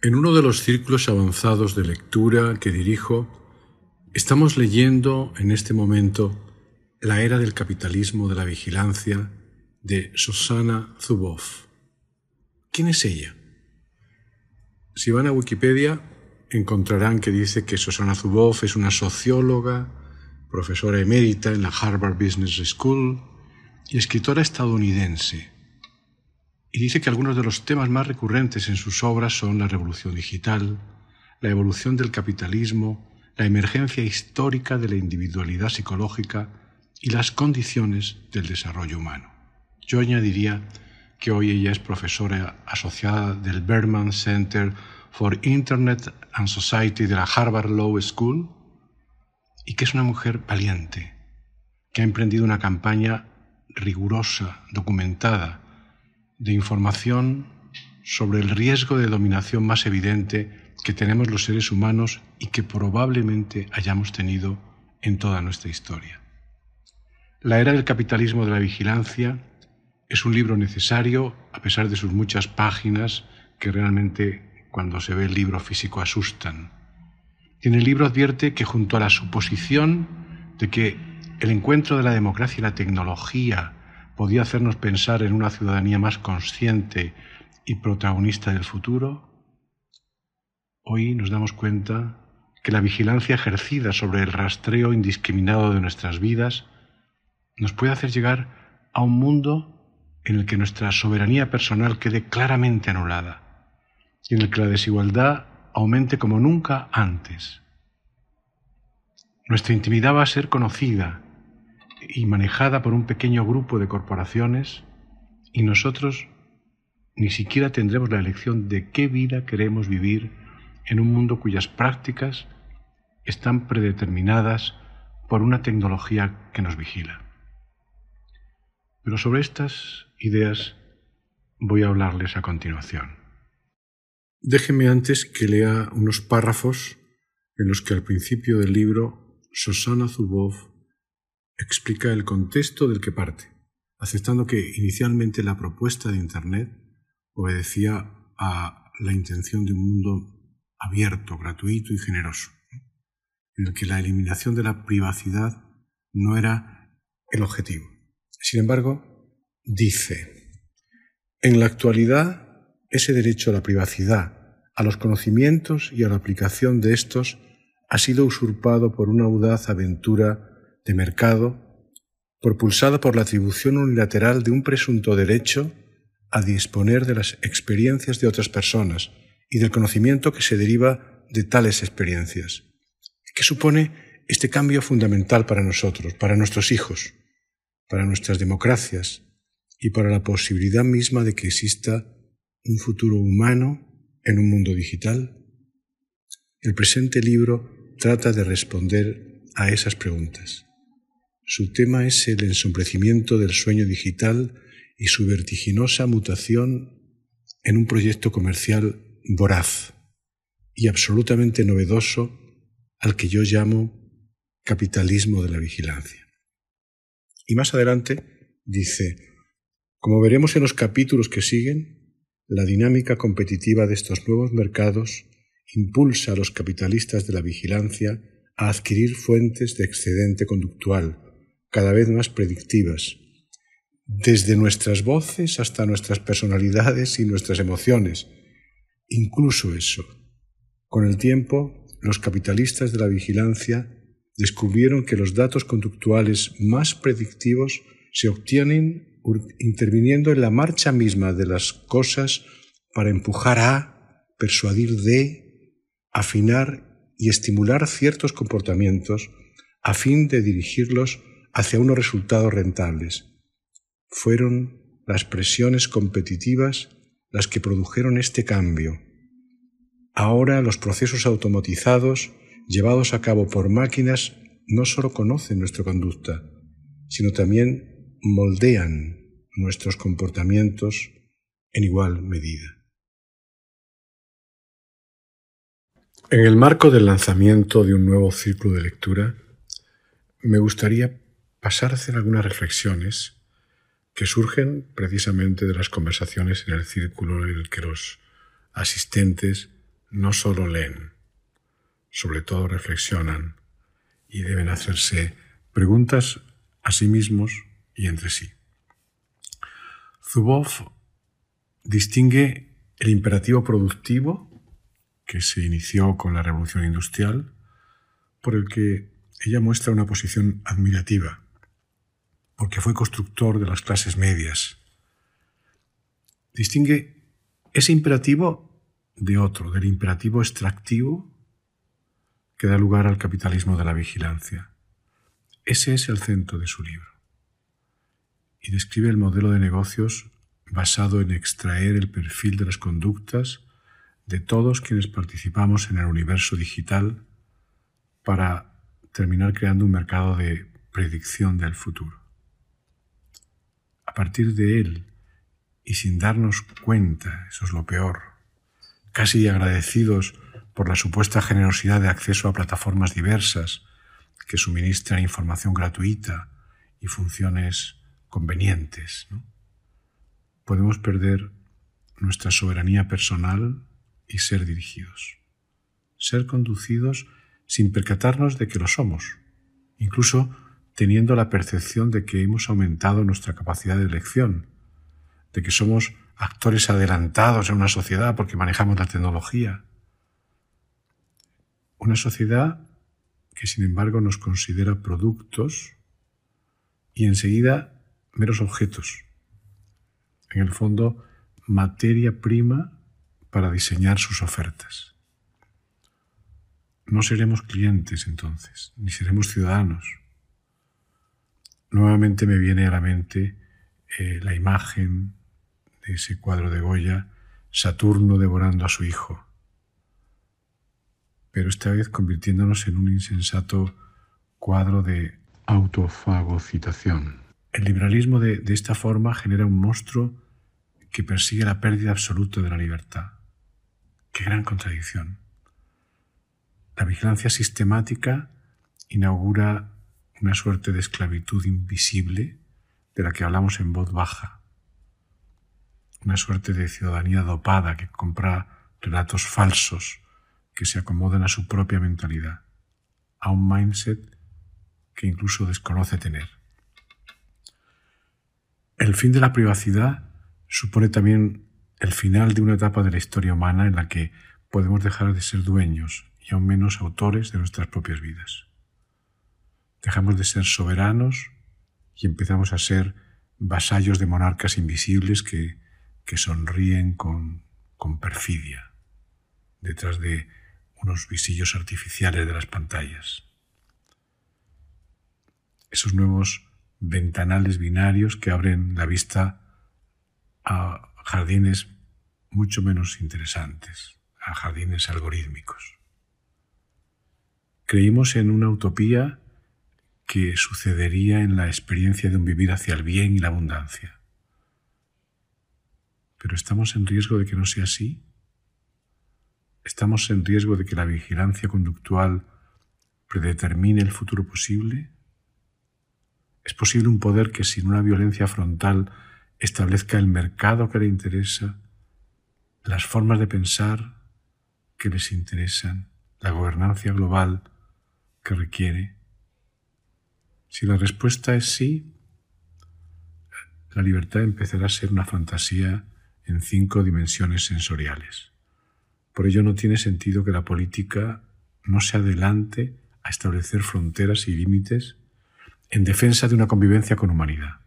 En uno de los círculos avanzados de lectura que dirijo, estamos leyendo en este momento La era del capitalismo de la vigilancia de Susana Zuboff. ¿Quién es ella? Si van a Wikipedia, encontrarán que dice que Susana Zuboff es una socióloga, profesora emérita en la Harvard Business School y escritora estadounidense. Y dice que algunos de los temas más recurrentes en sus obras son la revolución digital, la evolución del capitalismo, la emergencia histórica de la individualidad psicológica y las condiciones del desarrollo humano. Yo añadiría que hoy ella es profesora asociada del Berman Center for Internet and Society de la Harvard Law School y que es una mujer valiente, que ha emprendido una campaña rigurosa, documentada, de información sobre el riesgo de dominación más evidente que tenemos los seres humanos y que probablemente hayamos tenido en toda nuestra historia. La era del capitalismo de la vigilancia es un libro necesario a pesar de sus muchas páginas que realmente cuando se ve el libro físico asustan. En el libro advierte que junto a la suposición de que el encuentro de la democracia y la tecnología podía hacernos pensar en una ciudadanía más consciente y protagonista del futuro, hoy nos damos cuenta que la vigilancia ejercida sobre el rastreo indiscriminado de nuestras vidas nos puede hacer llegar a un mundo en el que nuestra soberanía personal quede claramente anulada y en el que la desigualdad aumente como nunca antes. Nuestra intimidad va a ser conocida y manejada por un pequeño grupo de corporaciones y nosotros ni siquiera tendremos la elección de qué vida queremos vivir en un mundo cuyas prácticas están predeterminadas por una tecnología que nos vigila. Pero sobre estas ideas voy a hablarles a continuación. Déjenme antes que lea unos párrafos en los que al principio del libro Susana Zuboff explica el contexto del que parte, aceptando que inicialmente la propuesta de Internet obedecía a la intención de un mundo abierto, gratuito y generoso, en el que la eliminación de la privacidad no era el objetivo. Sin embargo, dice, en la actualidad ese derecho a la privacidad, a los conocimientos y a la aplicación de estos ha sido usurpado por una audaz aventura de mercado propulsada por la atribución unilateral de un presunto derecho a disponer de las experiencias de otras personas y del conocimiento que se deriva de tales experiencias. ¿Qué supone este cambio fundamental para nosotros, para nuestros hijos, para nuestras democracias y para la posibilidad misma de que exista un futuro humano en un mundo digital? El presente libro trata de responder a esas preguntas. Su tema es el ensombrecimiento del sueño digital y su vertiginosa mutación en un proyecto comercial voraz y absolutamente novedoso al que yo llamo capitalismo de la vigilancia. Y más adelante dice, como veremos en los capítulos que siguen, la dinámica competitiva de estos nuevos mercados impulsa a los capitalistas de la vigilancia a adquirir fuentes de excedente conductual cada vez más predictivas, desde nuestras voces hasta nuestras personalidades y nuestras emociones. Incluso eso. Con el tiempo, los capitalistas de la vigilancia descubrieron que los datos conductuales más predictivos se obtienen interviniendo en la marcha misma de las cosas para empujar a, persuadir de, afinar y estimular ciertos comportamientos a fin de dirigirlos hacia unos resultados rentables. Fueron las presiones competitivas las que produjeron este cambio. Ahora los procesos automatizados llevados a cabo por máquinas no solo conocen nuestra conducta, sino también moldean nuestros comportamientos en igual medida. En el marco del lanzamiento de un nuevo ciclo de lectura, me gustaría pasar a hacer algunas reflexiones que surgen precisamente de las conversaciones en el círculo en el que los asistentes no solo leen, sobre todo reflexionan y deben hacerse preguntas a sí mismos y entre sí. Zuboff distingue el imperativo productivo, que se inició con la revolución industrial, por el que ella muestra una posición admirativa, porque fue constructor de las clases medias. Distingue ese imperativo de otro, del imperativo extractivo que da lugar al capitalismo de la vigilancia. Ese es el centro de su libro. Y describe el modelo de negocios basado en extraer el perfil de las conductas de todos quienes participamos en el universo digital para terminar creando un mercado de predicción del futuro. A partir de él, y sin darnos cuenta, eso es lo peor, casi agradecidos por la supuesta generosidad de acceso a plataformas diversas que suministran información gratuita y funciones convenientes. Podemos perder nuestra soberanía personal y ser dirigidos. Ser conducidos sin percatarnos de que lo somos, incluso teniendo la percepción de que hemos aumentado nuestra capacidad de elección, de que somos actores adelantados en una sociedad porque manejamos la tecnología. Una sociedad que sin embargo nos considera productos y enseguida meros objetos. En el fondo, materia prima para diseñar sus ofertas. No seremos clientes entonces, ni seremos ciudadanos. Nuevamente me viene a la mente eh, la imagen ese cuadro de Goya, Saturno devorando a su hijo, pero esta vez convirtiéndonos en un insensato cuadro de autofagocitación. El liberalismo de, de esta forma genera un monstruo que persigue la pérdida absoluta de la libertad. Qué gran contradicción. La vigilancia sistemática inaugura una suerte de esclavitud invisible de la que hablamos en voz baja una suerte de ciudadanía dopada que compra relatos falsos que se acomodan a su propia mentalidad, a un mindset que incluso desconoce tener. El fin de la privacidad supone también el final de una etapa de la historia humana en la que podemos dejar de ser dueños y aún menos autores de nuestras propias vidas. Dejamos de ser soberanos y empezamos a ser vasallos de monarcas invisibles que que sonríen con, con perfidia detrás de unos visillos artificiales de las pantallas. Esos nuevos ventanales binarios que abren la vista a jardines mucho menos interesantes, a jardines algorítmicos. Creímos en una utopía que sucedería en la experiencia de un vivir hacia el bien y la abundancia. Pero ¿estamos en riesgo de que no sea así? ¿Estamos en riesgo de que la vigilancia conductual predetermine el futuro posible? ¿Es posible un poder que sin una violencia frontal establezca el mercado que le interesa, las formas de pensar que les interesan, la gobernancia global que requiere? Si la respuesta es sí, la libertad empezará a ser una fantasía en cinco dimensiones sensoriales. Por ello no tiene sentido que la política no se adelante a establecer fronteras y límites en defensa de una convivencia con humanidad,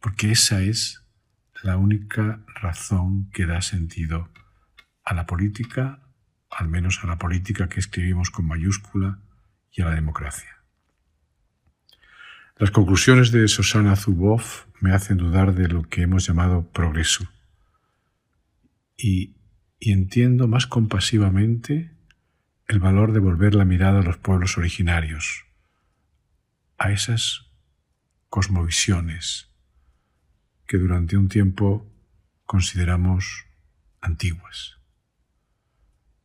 porque esa es la única razón que da sentido a la política, al menos a la política que escribimos con mayúscula, y a la democracia. Las conclusiones de Susana Zuboff me hacen dudar de lo que hemos llamado progreso. Y, y entiendo más compasivamente el valor de volver la mirada a los pueblos originarios, a esas cosmovisiones que durante un tiempo consideramos antiguas,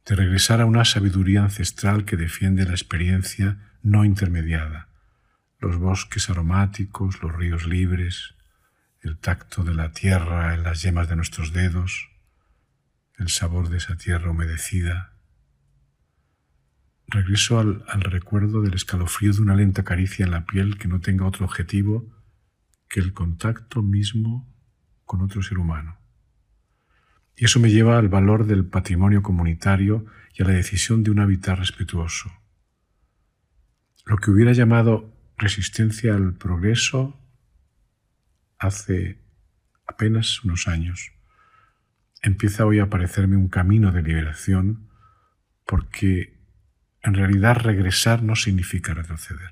de regresar a una sabiduría ancestral que defiende la experiencia no intermediada, los bosques aromáticos, los ríos libres, el tacto de la tierra en las yemas de nuestros dedos, el sabor de esa tierra humedecida. Regreso al, al recuerdo del escalofrío de una lenta caricia en la piel que no tenga otro objetivo que el contacto mismo con otro ser humano. Y eso me lleva al valor del patrimonio comunitario y a la decisión de un hábitat respetuoso. Lo que hubiera llamado resistencia al progreso hace apenas unos años, empieza hoy a parecerme un camino de liberación porque en realidad regresar no significa retroceder.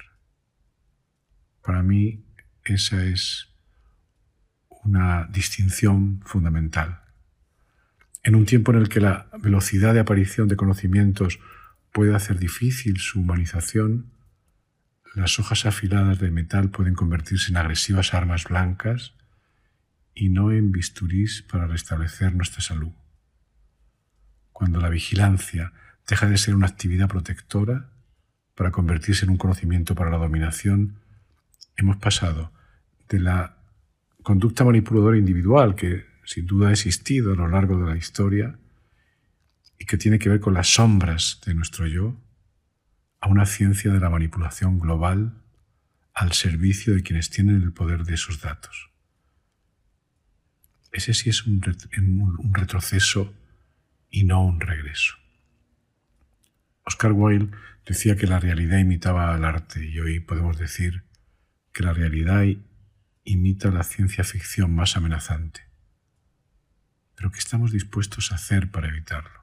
Para mí esa es una distinción fundamental. En un tiempo en el que la velocidad de aparición de conocimientos puede hacer difícil su humanización, las hojas afiladas de metal pueden convertirse en agresivas armas blancas y no en bisturís para restablecer nuestra salud. Cuando la vigilancia deja de ser una actividad protectora para convertirse en un conocimiento para la dominación, hemos pasado de la conducta manipuladora individual que sin duda ha existido a lo largo de la historia y que tiene que ver con las sombras de nuestro yo, a una ciencia de la manipulación global al servicio de quienes tienen el poder de esos datos. Ese sí es un, retroceso y no un regreso. Oscar Wilde decía que la realidad imitaba al arte y hoy podemos decir que la realidad imita la ciencia ficción más amenazante. Pero ¿qué estamos dispuestos a hacer para evitarlo?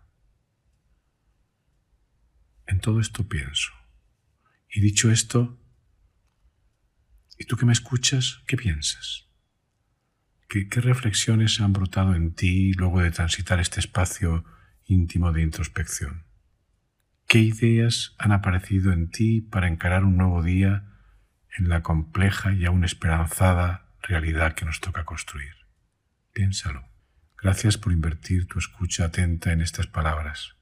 En todo esto pienso. Y dicho esto, ¿y tú que me escuchas, qué piensas? ¿Qué, ¿Qué, reflexiones han brotado en ti luego de transitar este espacio íntimo de introspección? ¿Qué ideas han aparecido en ti para encarar un nuevo día en la compleja y aún esperanzada realidad que nos toca construir? Piénsalo. Gracias por invertir tu escucha atenta en estas palabras.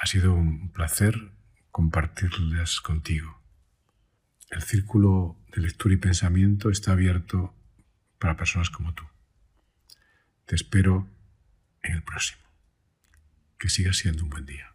Ha sido un placer compartirlas contigo. El círculo de lectura y pensamiento está abierto para personas como tú. Te espero en el próximo. Que siga siendo un buen día.